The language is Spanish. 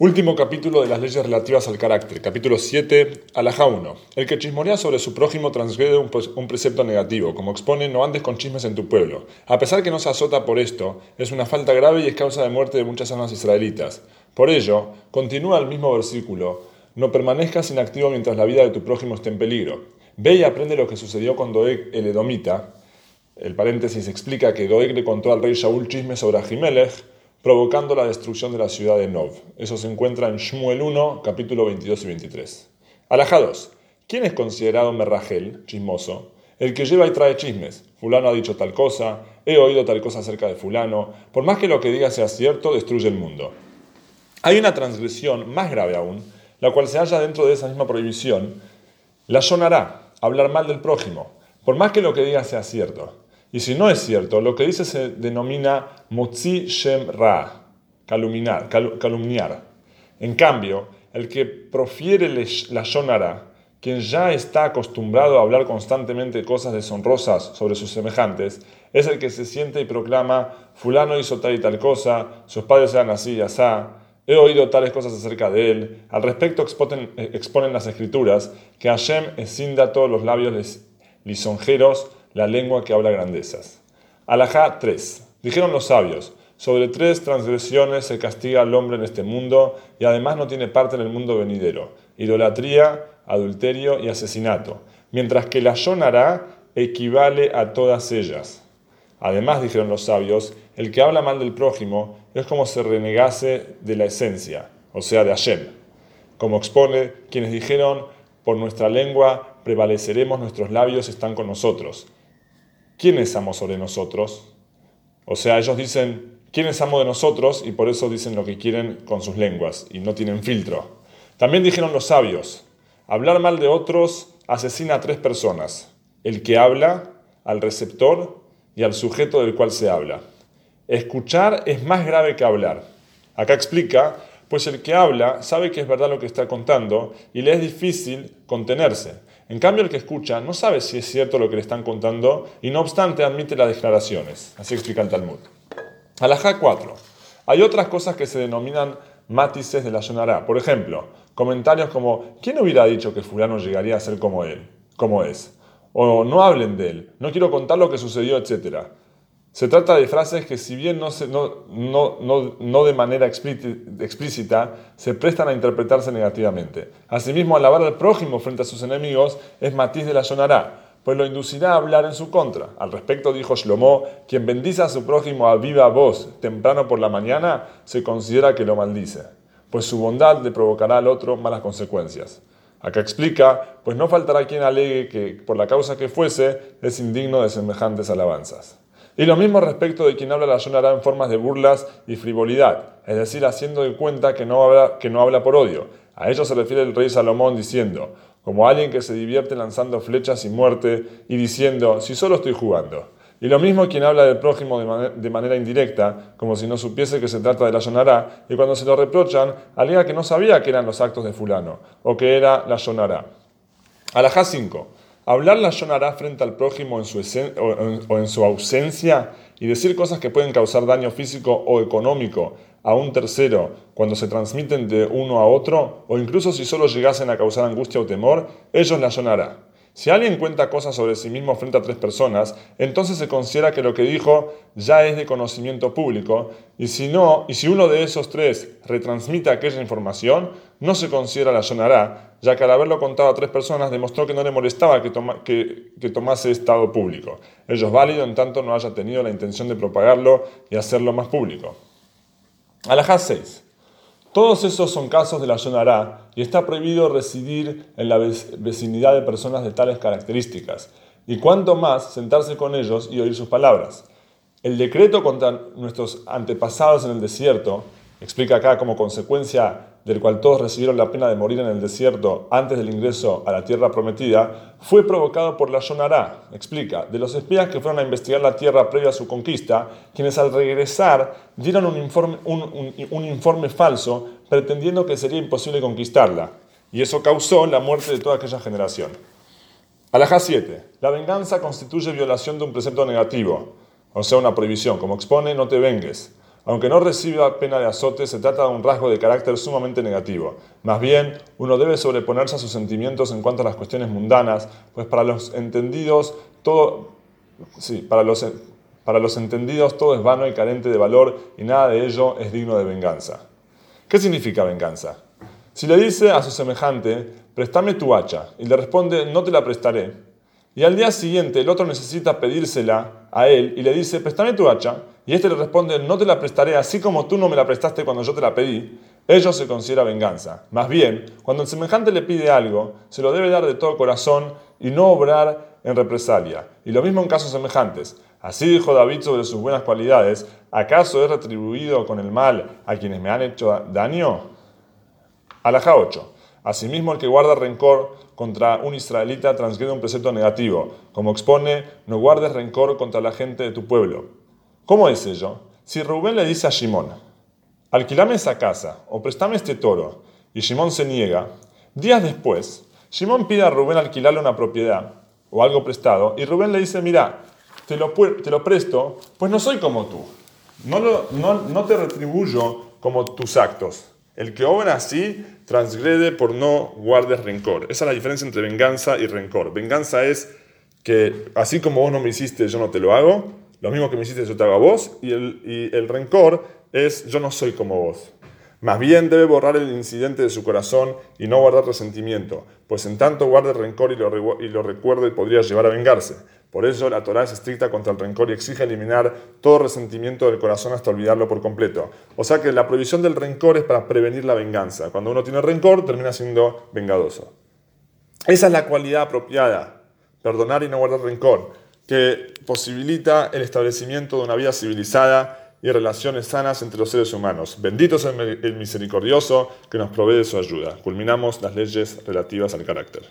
Último capítulo de las leyes relativas al carácter, capítulo 7, alajá 1. El que chismorea sobre su prójimo transgrede un, un, precepto negativo, como expone no andes con chismes en tu pueblo. A pesar que no se azota por esto, es una falta grave y es causa de muerte de muchas almas israelitas. Por ello, continúa el mismo versículo, no permanezcas inactivo mientras la vida de tu prójimo esté en peligro. Ve y aprende lo que sucedió con Doeg el Edomita. El paréntesis explica que Doeg le contó al rey Shaul chismes sobre Ahimelech, provocando la destrucción de la ciudad de Nov. Eso se encuentra en Shmuel 1, capítulo 22 y 23. Alajá 2. ¿Quién es considerado merragel, chismoso? El que lleva y trae chismes. Fulano ha dicho tal cosa, he oído tal cosa acerca de fulano. Por más que lo que diga sea cierto, destruye el mundo. Hay una transgresión más grave aún, la cual se halla dentro de esa misma prohibición. La sonará, hablar mal del prójimo, por más que lo que diga sea cierto. Y si no es cierto, lo que dice se denomina motzi shem ra, calumniar, calumniar. En cambio, el que profiere la shonara, quien ya está acostumbrado a hablar constantemente cosas deshonrosas sobre sus semejantes, es el que se siente y proclama, fulano hizo tal y tal cosa, sus padres eran así y así, he oído tales cosas acerca de él. Al respecto exponen, exponen las escrituras que Hashem escinda todos los labios lisonjeros la lengua que habla grandezas. Alajá 3. Dijeron los sabios, sobre tres transgresiones se castiga al hombre en este mundo y además no tiene parte en el mundo venidero, idolatría, adulterio y asesinato, mientras que la yonará equivale a todas ellas. Además, dijeron los sabios, el que habla mal del prójimo es como si renegase de la esencia, o sea, de Hashem. Como expone quienes dijeron, por nuestra lengua prevaleceremos, nuestros labios están con nosotros. ¿Quién es amo sobre nosotros? O sea, ellos dicen, ¿quién es amo de nosotros? Y por eso dicen lo que quieren con sus lenguas y no tienen filtro. También dijeron los sabios, hablar mal de otros asesina a tres personas, el que habla, al receptor y al sujeto del cual se habla. Escuchar es más grave que hablar. Acá explica, pues el que habla sabe que es verdad lo que está contando y le es difícil contenerse. En cambio, el que escucha no sabe si es cierto lo que le están contando y no obstante admite las declaraciones. Así explica el Talmud. Alajá 4. Hay otras cosas que se denominan matices de la Yonará. Por ejemplo, comentarios como ¿quién hubiera dicho que fulano llegaría a ser como él? como es? O no hablen de él, no quiero contar lo que sucedió, etcétera. Se trata de frases que si bien no, no, de manera explícita, se prestan a interpretarse negativamente. Asimismo, alabar al prójimo frente a sus enemigos es matiz de la sonará, pues lo inducirá a hablar en su contra. Al respecto dijo Shlomo, quien bendice a su prójimo a viva voz temprano por la mañana, se considera que lo maldice, pues su bondad le provocará al otro malas consecuencias. Acá explica, pues no faltará quien alegue que por la causa que fuese es indigno de semejantes alabanzas. Y lo mismo respecto de quien habla la Yonará en formas de burlas y frivolidad, es decir, haciendo de cuenta que no, habla, que no habla por odio. A ello se refiere el rey Salomón diciendo, como alguien que se divierte lanzando flechas y muerte y diciendo, si solo estoy jugando. Y lo mismo quien habla del prójimo de, manera indirecta, como si no supiese que se trata de la Yonará, y cuando se lo reprochan, alega que no sabía que eran los actos de fulano, o que era la Yonará. Alajá 5. Hablar la frente al prójimo en su o en su ausencia y decir cosas que pueden causar daño físico o económico a un tercero cuando se transmiten de uno a otro, o incluso si solo llegasen a causar angustia o temor, ellos la Yonará. Si alguien cuenta cosas sobre sí mismo frente a tres personas, entonces se considera que lo que dijo ya es de conocimiento público, y si no, y si uno de esos tres retransmite aquella información, no se considera la sonará, ya que al haberlo contado a tres personas demostró que no le molestaba que, que, tomase estado público. Ello es válido en tanto no haya tenido la intención de propagarlo y hacerlo más público. Alajá 6. Todos esos son casos de la Yonará y está prohibido residir en la vecinidad de personas de tales características, y cuanto más sentarse con ellos y oír sus palabras. El decreto contra nuestros antepasados en el desierto, explica acá como consecuencia del cual todos recibieron la pena de morir en el desierto antes del ingreso a la tierra prometida, fue provocado por la Yonará, explica, de los espías que fueron a investigar la tierra previa a su conquista, quienes al regresar dieron un informe, un, informe falso pretendiendo que sería imposible conquistarla, y eso causó la muerte de toda aquella generación. Alajá 7. La venganza constituye violación de un precepto negativo, o sea, una prohibición. Como expone, no te vengues. Aunque no reciba pena de azote, se trata de un rasgo de carácter sumamente negativo. Más bien, uno debe sobreponerse a sus sentimientos en cuanto a las cuestiones mundanas, pues para los entendidos todo, sí, para los, para los entendidos todo es vano y carente de valor y nada de ello es digno de venganza. ¿Qué significa venganza? Si le dice a su semejante, préstame tu hacha, y le responde, no te la prestaré, y al día siguiente el otro necesita pedírsela a él y le dice, préstame tu hacha, y este le responde, no te la prestaré así como tú no me la prestaste cuando yo te la pedí, ello se considera venganza. Más bien, cuando el semejante le pide algo, se lo debe dar de todo corazón y no obrar en represalia. Y lo mismo en casos semejantes. Así dijo David sobre sus buenas cualidades, ¿acaso he retribuido con el mal a quienes me han hecho daño? Alaja 8. Asimismo, el que guarda rencor contra un israelita transgrede un precepto negativo, como expone, no guardes rencor contra la gente de tu pueblo. ¿Cómo es ello? Si Rubén le dice a Shimón, alquilame esa casa o prestame este toro, y Shimón se niega, días después, Shimón pide a Rubén alquilarle una propiedad o algo prestado, y Rubén le dice, mira, te lo, presto, pues no soy como tú, no, no, no te retribuyo como tus actos. El que obra así transgrede por no guardes rencor. Esa es la diferencia entre venganza y rencor. Venganza es que así como vos no me hiciste, yo no te lo hago. Lo mismo que me hiciste, yo te hago a vos. Y el, rencor es yo no soy como vos. Más bien debe borrar el incidente de su corazón y no guardar resentimiento, pues en tanto guarde rencor y lo, y lo recuerde podría llevar a vengarse. Por eso la Torah es estricta contra el rencor y exige eliminar todo resentimiento del corazón hasta olvidarlo por completo. O sea que la prohibición del rencor es para prevenir la venganza. Cuando uno tiene rencor termina siendo vengadoso. Esa es la cualidad apropiada, perdonar y no guardar rencor, que posibilita el establecimiento de una vida civilizada y relaciones sanas entre los seres humanos. Bendito sea el misericordioso que nos provee de su ayuda. Culminamos las leyes relativas al carácter.